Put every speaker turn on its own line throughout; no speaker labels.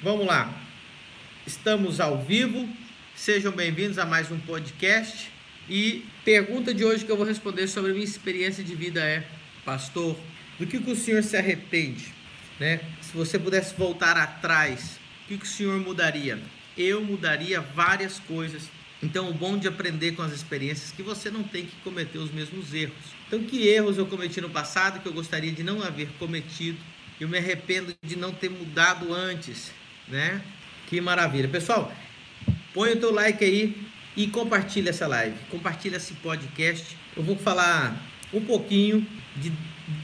Vamos lá. Estamos ao vivo. Sejam bem-vindos a mais um podcast. E pergunta de hoje que eu vou responder sobre a minha experiência de vida é, pastor, do que, que o senhor se arrepende? Né? Se você pudesse voltar atrás, o que, que o senhor mudaria? Eu mudaria várias coisas. Então, o bom de aprender com as experiências é que você não tem que cometer os mesmos erros. Então, que erros eu cometi no passado que eu gostaria de não haver cometido? Eu me arrependo de não ter mudado antes, né? Que maravilha. Pessoal, põe o teu like aí e compartilha essa live. Compartilha esse podcast. Eu vou falar um pouquinho de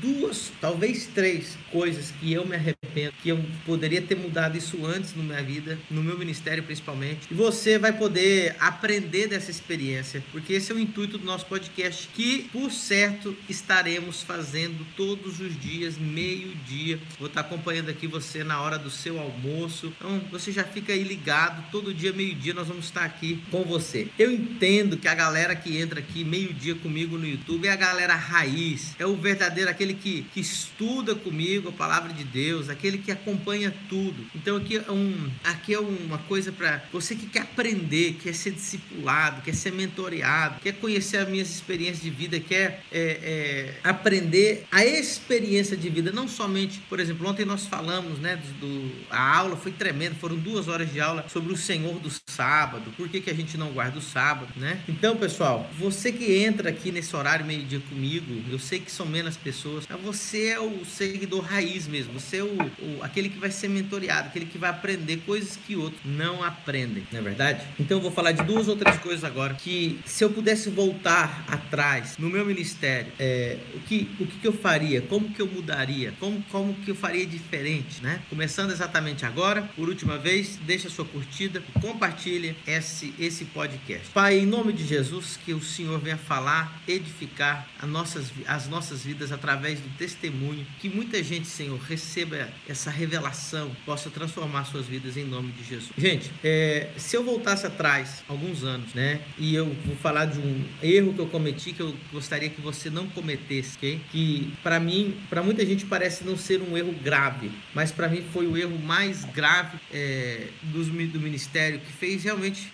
duas, talvez três coisas que eu me arrependo, que eu poderia ter mudado isso antes na minha vida, no meu ministério principalmente. E você vai poder aprender dessa experiência, porque esse é o intuito do nosso podcast, que por certo estaremos fazendo todos os dias, meio-dia. Vou estar acompanhando aqui você na hora do seu almoço. Então você já fica aí ligado, todo dia, meio-dia, nós vamos estar aqui com você. Eu entendo que a galera que entra aqui meio-dia comigo no YouTube é a galera raiz, é o verdadeiro aquele que, que estuda comigo a palavra de Deus, aquele que acompanha tudo. Então aqui é, um, aqui é uma coisa para você que quer aprender, quer ser discipulado, quer ser mentoreado, quer conhecer as minhas experiências de vida, quer é, é, aprender a experiência de vida, não somente, por exemplo, ontem nós falamos, né, do, do, a aula foi tremenda, foram duas horas de aula sobre o Senhor do sábado, por que, que a gente não guarda o sábado, né? Então, pessoal, você que entra aqui nesse horário meio-dia comigo, eu sei que são menos pessoas pessoas. Você é o seguidor raiz mesmo. Você é o, o, aquele que vai ser mentoreado, aquele que vai aprender coisas que outros não aprendem, não é verdade? Então eu vou falar de duas ou três coisas agora que se eu pudesse voltar atrás no meu ministério, é, o, que, o que, que eu faria? Como que eu mudaria? Como, como que eu faria diferente, né? Começando exatamente agora, por última vez, deixa sua curtida, compartilhe esse, esse podcast. Pai, em nome de Jesus, que o Senhor venha falar, edificar as nossas, as nossas vidas através do testemunho, que muita gente, Senhor, receba essa revelação, possa transformar suas vidas em nome de Jesus. Gente, é, se eu voltasse atrás, alguns anos, né, e eu vou falar de um erro que eu cometi que eu gostaria que você não cometesse, ok? Que para mim, para muita gente parece não ser um erro grave, mas para mim foi o erro mais grave é, dos, do ministério que fez realmente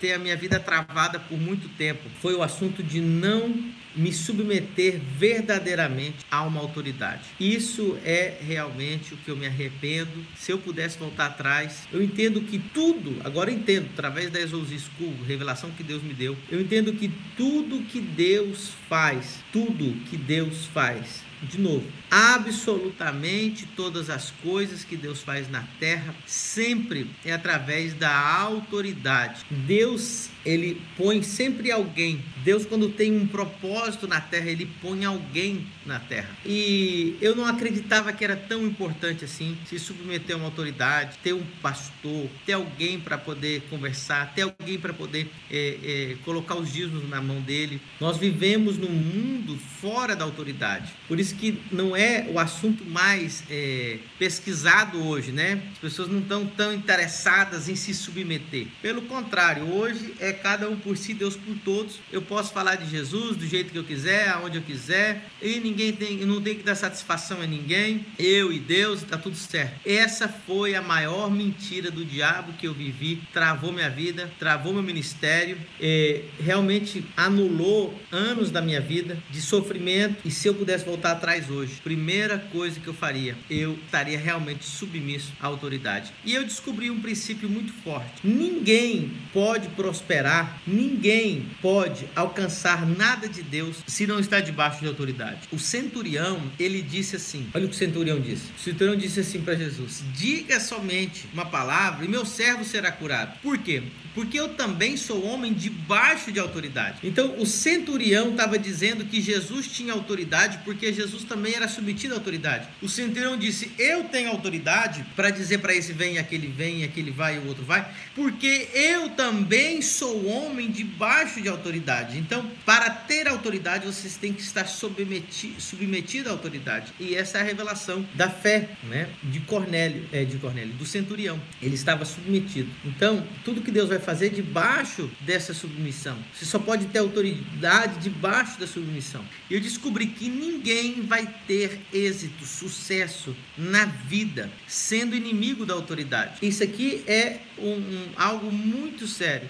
ter a minha vida travada por muito tempo. Foi o assunto de não me submeter verdadeiramente a uma autoridade. Isso é realmente o que eu me arrependo. Se eu pudesse voltar atrás, eu entendo que tudo, agora entendo, através da Exousia School, revelação que Deus me deu, eu entendo que tudo que Deus faz, tudo que Deus faz, de novo, absolutamente todas as coisas que Deus faz na terra sempre é através da autoridade. Deus, ele põe sempre alguém. Deus quando tem um propósito na terra, ele põe alguém na terra. E eu não acreditava que era tão importante assim se submeter a uma autoridade, ter um pastor, ter alguém para poder conversar, ter alguém para poder é, é, colocar os dízimos na mão dele. Nós vivemos num mundo fora da autoridade. Por isso que não é o assunto mais é, pesquisado hoje, né? As pessoas não estão tão interessadas em se submeter. Pelo contrário, hoje é cada um por si, Deus por todos. Eu posso falar de Jesus do jeito que eu quiser, aonde eu quiser, e ninguém tem, não tem que dar satisfação a ninguém. Eu e Deus, está tudo certo. Essa foi a maior mentira do diabo que eu vivi. Travou minha vida, travou meu ministério, é, realmente anulou anos da minha vida de sofrimento. E se eu pudesse voltar atrás hoje, primeira coisa que eu faria, eu estaria realmente submisso à autoridade. E eu descobri um princípio muito forte: ninguém pode prosperar, ninguém pode alcançar nada de Deus se não está debaixo de autoridade. O centurião, ele disse assim: olha o que o centurião disse. O centurião disse assim para Jesus: diga somente uma palavra e meu servo será curado. Por quê? Porque eu também sou homem debaixo de autoridade. Então o centurião estava dizendo que Jesus tinha autoridade porque Jesus também era submetido à autoridade. O centurião disse: Eu tenho autoridade para dizer para esse vem, aquele vem, aquele vai e o outro vai, porque eu também sou homem debaixo de autoridade. Então, para ter autoridade, vocês têm que estar submetido, submetido à autoridade. E essa é a revelação da fé, né? De Cornélio, é de Cornélio, do centurião. Ele estava submetido. Então, tudo que Deus vai fazer debaixo dessa submissão. Você só pode ter autoridade debaixo da submissão. Eu descobri que ninguém vai ter êxito, sucesso na vida sendo inimigo da autoridade. Isso aqui é um, um algo muito sério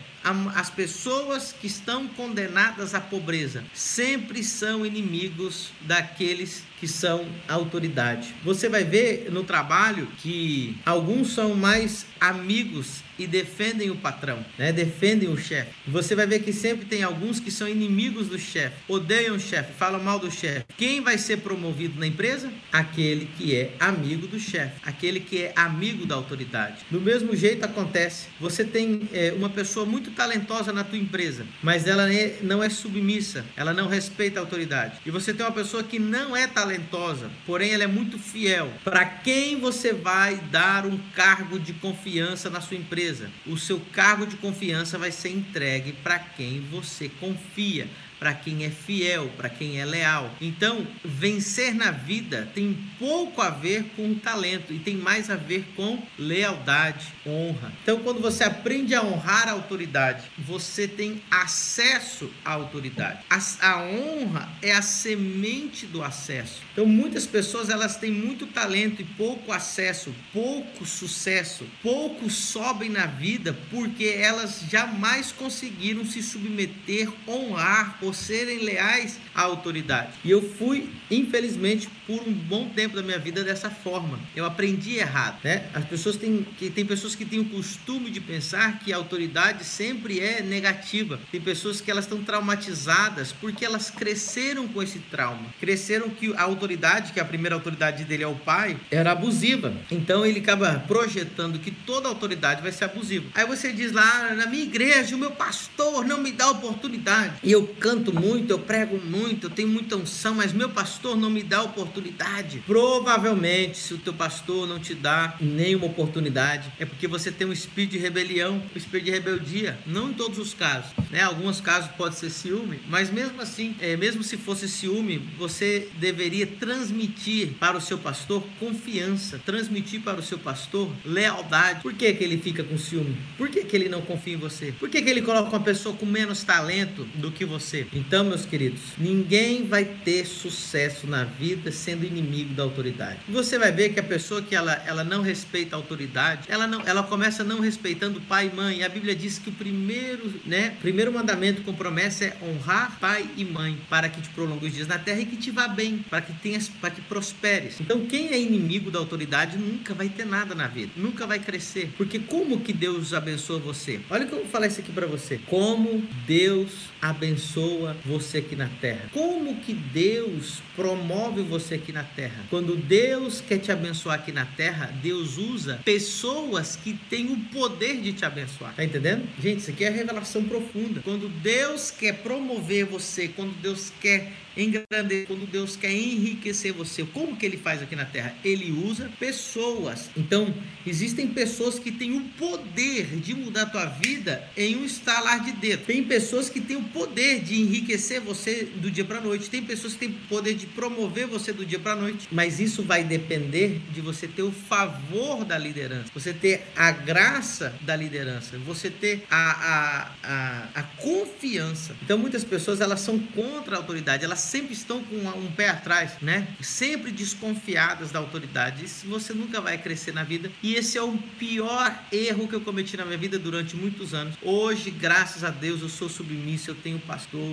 as pessoas que estão condenadas à pobreza sempre são inimigos daqueles que são autoridade. Você vai ver no trabalho que alguns são mais amigos e defendem o patrão, né? defendem o chefe. Você vai ver que sempre tem alguns que são inimigos do chefe, odeiam o chefe, falam mal do chefe. Quem vai ser promovido na empresa? Aquele que é amigo do chefe, aquele que é amigo da autoridade. Do mesmo jeito acontece. Você tem é, uma pessoa muito talentosa na tua empresa, mas ela é, não é submissa, ela não respeita a autoridade. E você tem uma pessoa que não é talentosa, porém ela é muito fiel. Para quem você vai dar um cargo de confiança na sua empresa? O seu cargo de confiança vai ser entregue para quem você confia para quem é fiel, para quem é leal. Então, vencer na vida tem pouco a ver com talento e tem mais a ver com lealdade, honra. Então, quando você aprende a honrar a autoridade, você tem acesso à autoridade. A, a honra é a semente do acesso. Então, muitas pessoas elas têm muito talento e pouco acesso, pouco sucesso, pouco sobem na vida porque elas jamais conseguiram se submeter, honrar serem leais à autoridade. E eu fui, infelizmente, por um bom tempo da minha vida dessa forma. Eu aprendi errado, né? As pessoas têm que tem pessoas que têm o costume de pensar que a autoridade sempre é negativa. Tem pessoas que elas estão traumatizadas porque elas cresceram com esse trauma. Cresceram que a autoridade, que a primeira autoridade dele é o pai, era abusiva. Então ele acaba projetando que toda autoridade vai ser abusiva. Aí você diz lá na minha igreja, o meu pastor não me dá oportunidade. E eu canto muito, eu prego muito, eu tenho muita unção, mas meu pastor não me dá oportunidade. Provavelmente, se o teu pastor não te dá nenhuma oportunidade, é porque você tem um espírito de rebelião, um espírito de rebeldia. Não em todos os casos, né? Alguns casos pode ser ciúme, mas mesmo assim, é, mesmo se fosse ciúme, você deveria transmitir para o seu pastor confiança, transmitir para o seu pastor lealdade. Por que, que ele fica com ciúme? Por que, que ele não confia em você? Por que, que ele coloca uma pessoa com menos talento do que você? Então, meus queridos, ninguém vai ter sucesso na vida sendo inimigo da autoridade. Você vai ver que a pessoa que ela, ela não respeita a autoridade, ela não, ela começa não respeitando pai e mãe. A Bíblia diz que o primeiro, né, primeiro mandamento com promessa é honrar pai e mãe, para que te prolongue os dias na terra e que te vá bem, para que tenhas, para que prosperes. Então, quem é inimigo da autoridade nunca vai ter nada na vida, nunca vai crescer, porque como que Deus abençoa você? Olha que eu vou falar isso aqui para você. Como Deus abençoa você aqui na terra? Como que Deus promove você aqui na terra? Quando Deus quer te abençoar aqui na terra, Deus usa pessoas que têm o poder de te abençoar. Tá entendendo? Gente, isso aqui é revelação profunda. Quando Deus quer promover você, quando Deus quer engrandecer, quando Deus quer enriquecer você, como que ele faz aqui na terra? Ele usa pessoas. Então, existem pessoas que têm o poder de mudar a tua vida em um estalar de dedo. Tem pessoas que têm o poder de enriquecer você do dia para noite. Tem pessoas que têm poder de promover você do dia para noite. Mas isso vai depender de você ter o favor da liderança, você ter a graça da liderança, você ter a, a, a, a confiança. Então, muitas pessoas elas são contra a autoridade, elas sempre estão com um pé atrás, né? Sempre desconfiadas da autoridade. Isso você nunca vai crescer na vida. E esse é o pior erro que eu cometi na minha vida durante muitos anos. Hoje, graças a Deus, eu sou submisso, eu tenho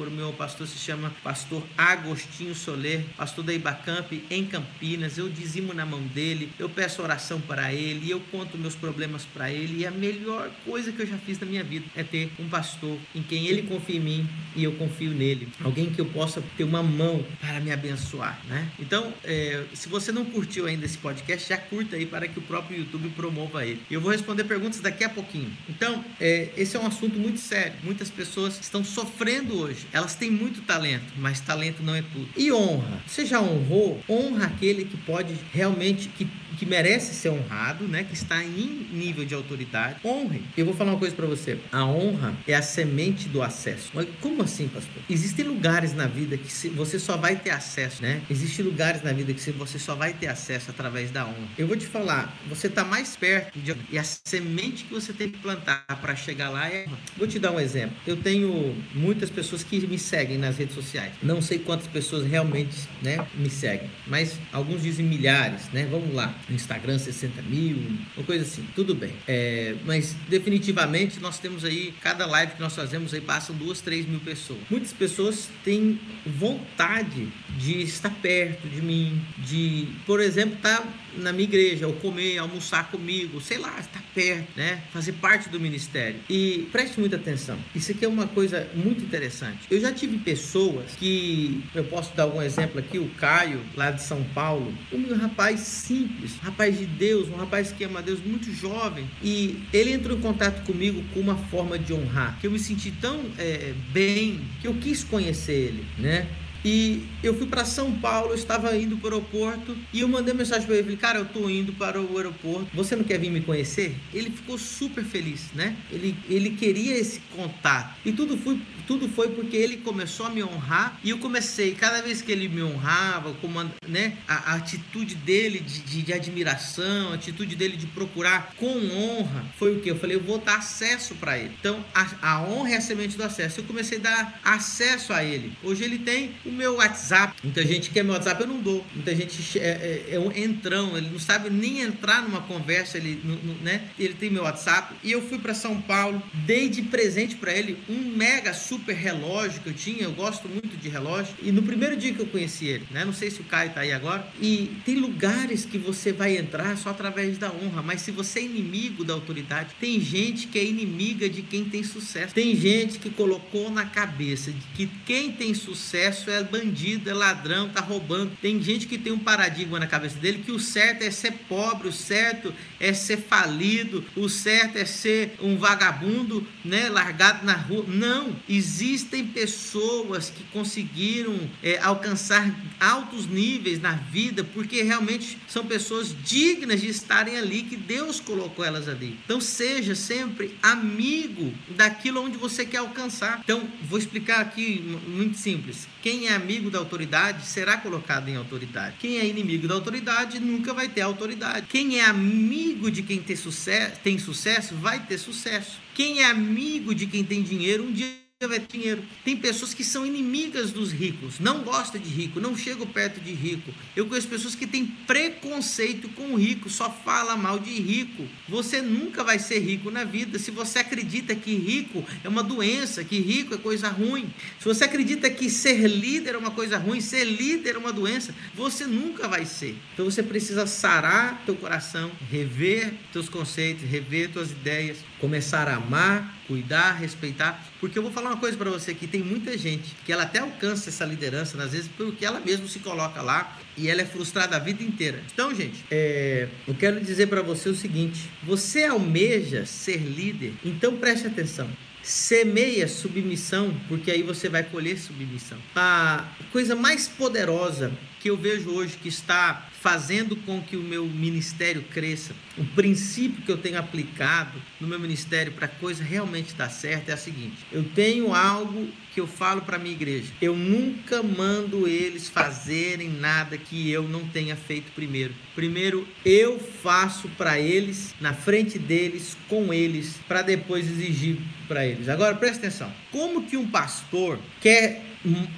pastor. O meu pastor se chama Pastor Agostinho Soler, pastor da Ibacamp em Campinas. Eu dizimo na mão dele, eu peço oração para ele, eu conto meus problemas para ele. E a melhor coisa que eu já fiz na minha vida é ter um pastor em quem ele confia em mim e eu confio nele. Alguém que eu possa ter uma mão para me abençoar, né? Então, é, se você não curtiu ainda esse podcast, já curta aí para que o próprio YouTube promova ele. Eu vou responder perguntas daqui a pouquinho. Então, é, esse é um assunto muito sério. Muitas pessoas estão sofrendo hoje. Elas têm muito talento, mas talento não é tudo. E honra. Você já honrou? Honra aquele que pode realmente que que merece ser honrado, né? Que está em nível de autoridade, honre. Eu vou falar uma coisa para você. A honra é a semente do acesso. Mas como assim, pastor? Existem lugares na vida que você só vai ter acesso, né? Existem lugares na vida que você só vai ter acesso através da honra. Eu vou te falar, você está mais perto de e a semente que você tem que plantar para chegar lá é. Vou te dar um exemplo. Eu tenho muitas pessoas que me seguem nas redes sociais. Não sei quantas pessoas realmente, né, me seguem, mas alguns dizem milhares, né? Vamos lá, Instagram 60 mil, uma coisa assim. Tudo bem. É, mas definitivamente nós temos aí cada live que nós fazemos aí passam duas, três mil pessoas. Muitas pessoas têm vontade de estar perto de mim, de, por exemplo, estar tá na minha igreja, ou comer, almoçar comigo, sei lá, estar perto, né? Fazer parte do ministério. E preste muita atenção. Isso aqui é uma coisa muito interessante. Eu já tive pessoas que, eu posso dar algum exemplo aqui, o Caio, lá de São Paulo, um rapaz simples, um rapaz de Deus, um rapaz que ama Deus, muito jovem. E ele entrou em contato comigo com uma forma de honrar, que eu me senti tão é, bem, que eu quis conhecer ele, né? E eu fui para São Paulo, estava indo para o aeroporto e eu mandei mensagem para ele, cara, eu tô indo para o aeroporto, você não quer vir me conhecer? Ele ficou super feliz, né? Ele, ele queria esse contato. E tudo foi, tudo foi porque ele começou a me honrar e eu comecei, cada vez que ele me honrava, como, né, a, a atitude dele de, de, de, admiração, a atitude dele de procurar com honra, foi o que? Eu falei, eu vou dar acesso para ele. Então, a, a honra é a semente do acesso. Eu comecei a dar acesso a ele. Hoje ele tem o meu WhatsApp. Muita gente quer meu WhatsApp, eu não dou. Muita gente é, é, é um entrão, ele não sabe nem entrar numa conversa, ele, né? Ele tem meu WhatsApp. E eu fui para São Paulo, dei de presente para ele um mega super relógio que eu tinha. Eu gosto muito de relógio. E no primeiro dia que eu conheci ele, né? Não sei se o Caio tá aí agora. E tem lugares que você vai entrar só através da honra. Mas se você é inimigo da autoridade, tem gente que é inimiga de quem tem sucesso. Tem gente que colocou na cabeça de que quem tem sucesso é bandido, é ladrão, tá roubando. Tem gente que tem um paradigma na cabeça dele que o certo é ser pobre, o certo é ser falido, o certo é ser um vagabundo, né, largado na rua. Não, existem pessoas que conseguiram é, alcançar altos níveis na vida porque realmente são pessoas dignas de estarem ali, que Deus colocou elas ali. Então seja sempre amigo daquilo onde você quer alcançar. Então vou explicar aqui muito simples. Quem é amigo da autoridade será colocado em autoridade. Quem é inimigo da autoridade nunca vai ter autoridade. Quem é amigo de quem tem sucesso, tem sucesso vai ter sucesso. Quem é amigo de quem tem dinheiro, um dia dinheiro. Tem pessoas que são inimigas dos ricos, não gosta de rico, não chegam perto de rico. Eu conheço pessoas que têm preconceito com o rico, só fala mal de rico. Você nunca vai ser rico na vida se você acredita que rico é uma doença, que rico é coisa ruim. Se você acredita que ser líder é uma coisa ruim, ser líder é uma doença, você nunca vai ser. Então você precisa sarar teu coração, rever teus conceitos, rever tuas ideias, começar a amar, cuidar, respeitar, porque eu vou falar uma coisa para você que tem muita gente que ela até alcança essa liderança, às vezes porque ela mesma se coloca lá e ela é frustrada a vida inteira. Então, gente, é, eu quero dizer para você o seguinte: você almeja ser líder, então preste atenção. Semeia submissão, porque aí você vai colher submissão. A coisa mais poderosa que eu vejo hoje que está fazendo com que o meu ministério cresça, o princípio que eu tenho aplicado no meu ministério para a coisa realmente dar certo é a seguinte: eu tenho algo que eu falo para minha igreja. Eu nunca mando eles fazerem nada que eu não tenha feito primeiro. Primeiro eu faço para eles, na frente deles, com eles, para depois exigir para eles. Agora presta atenção. Como que um pastor quer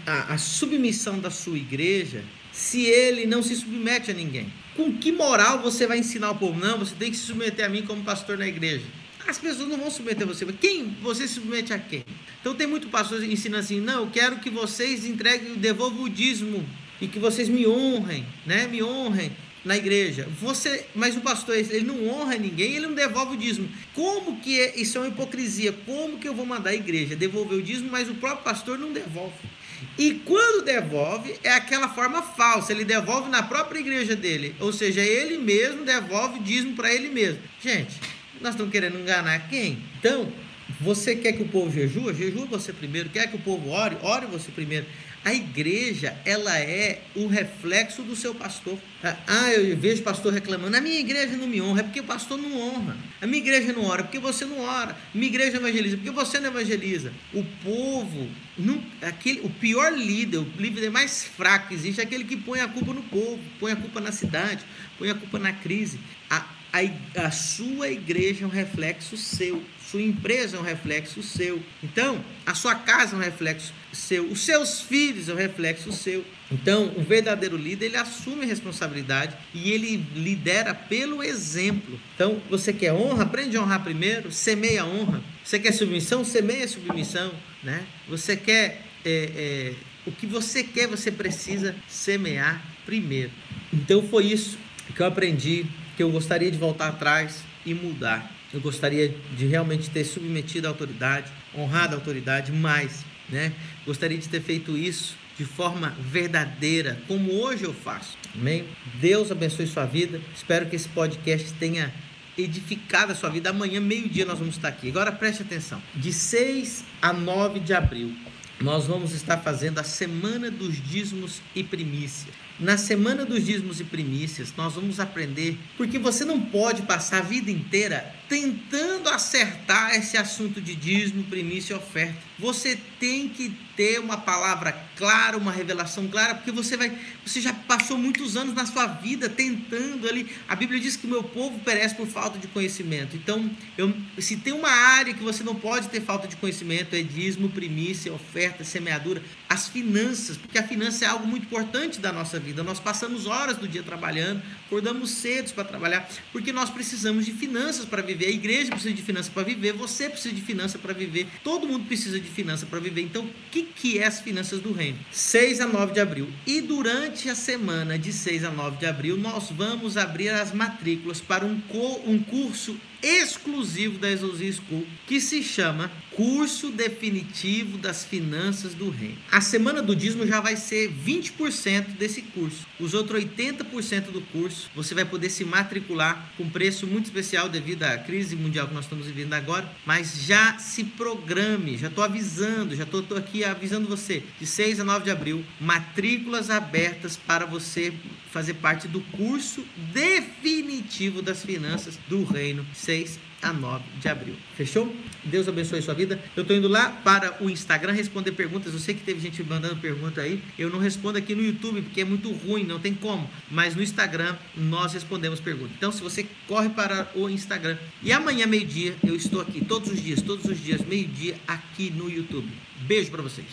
a, a submissão da sua igreja se ele não se submete a ninguém? Com que moral você vai ensinar o povo? Não, você tem que se submeter a mim como pastor na igreja. As pessoas não vão submeter a você. Quem você se submete a quem? Então tem muito pastor ensinando assim: não, eu quero que vocês entreguem, devolvam o dízimo e que vocês me honrem, né? Me honrem na igreja. Você, mas o pastor ele não honra ninguém, ele não devolve o dízimo. Como que é, isso é uma hipocrisia? Como que eu vou mandar a igreja devolver o dízimo, mas o próprio pastor não devolve? E quando devolve, é aquela forma falsa, ele devolve na própria igreja dele, ou seja, ele mesmo devolve dízimo para ele mesmo. Gente, nós estamos querendo enganar quem? Então, você quer que o povo jejua? Jejua você primeiro. Quer que o povo ore? Ore você primeiro. A igreja, ela é o reflexo do seu pastor. Ah, eu vejo pastor reclamando, a minha igreja não me honra, é porque o pastor não honra. A minha igreja não ora, porque você não ora. A minha igreja evangeliza, porque você não evangeliza. O povo, não, aquele, o pior líder, o líder mais fraco que existe é aquele que põe a culpa no povo, põe a culpa na cidade, põe a culpa na crise. A, a, a sua igreja é um reflexo seu. Sua empresa é um reflexo seu. Então, a sua casa é um reflexo seu. Os seus filhos é um reflexo seu. Então, o verdadeiro líder, ele assume a responsabilidade e ele lidera pelo exemplo. Então, você quer honra? Aprende a honrar primeiro. Semeia a honra. Você quer submissão? Semeia a submissão. Né? Você quer... É, é, o que você quer, você precisa semear primeiro. Então, foi isso que eu aprendi, que eu gostaria de voltar atrás e mudar eu gostaria de realmente ter submetido a autoridade, honrado a autoridade, mas, né? Gostaria de ter feito isso de forma verdadeira, como hoje eu faço. Amém? Deus abençoe sua vida. Espero que esse podcast tenha edificado a sua vida. Amanhã, meio-dia, nós vamos estar aqui. Agora preste atenção. De 6 a 9 de abril, nós vamos estar fazendo a Semana dos Dízimos e Primícias. Na semana dos dízimos e primícias, nós vamos aprender porque você não pode passar a vida inteira tentando acertar esse assunto de dízimo, primícia e oferta. Você tem que ter uma palavra clara, uma revelação clara, porque você vai, você já passou muitos anos na sua vida tentando ali. A Bíblia diz que o meu povo perece por falta de conhecimento. Então, eu, se tem uma área que você não pode ter falta de conhecimento, é dízimo, primícia, oferta, semeadura, as finanças, porque a finança é algo muito importante da nossa vida. Nós passamos horas do dia trabalhando, acordamos cedo para trabalhar, porque nós precisamos de finanças para viver. A igreja precisa de finanças para viver, você precisa de finanças para viver, todo mundo precisa de finanças para viver. Então, o que, que é as finanças do reino? 6 a 9 de abril. E durante a semana de 6 a 9 de abril, nós vamos abrir as matrículas para um, um curso exclusivo da Exousia School, que se chama Curso Definitivo das Finanças do Reino. A semana do dízimo já vai ser 20% desse curso. Os outros 80% do curso você vai poder se matricular com preço muito especial devido à crise mundial que nós estamos vivendo agora, mas já se programe, já estou avisando, já estou aqui avisando você, de 6 a 9 de abril, matrículas abertas para você fazer parte do curso definitivo das finanças do reino 6 a 9 de abril. Fechou? Deus abençoe sua vida. Eu estou indo lá para o Instagram responder perguntas. Eu sei que teve gente mandando pergunta aí. Eu não respondo aqui no YouTube porque é muito ruim, não tem como. Mas no Instagram nós respondemos perguntas. Então, se você corre para o Instagram e amanhã meio-dia eu estou aqui todos os dias, todos os dias meio-dia aqui no YouTube. Beijo para vocês.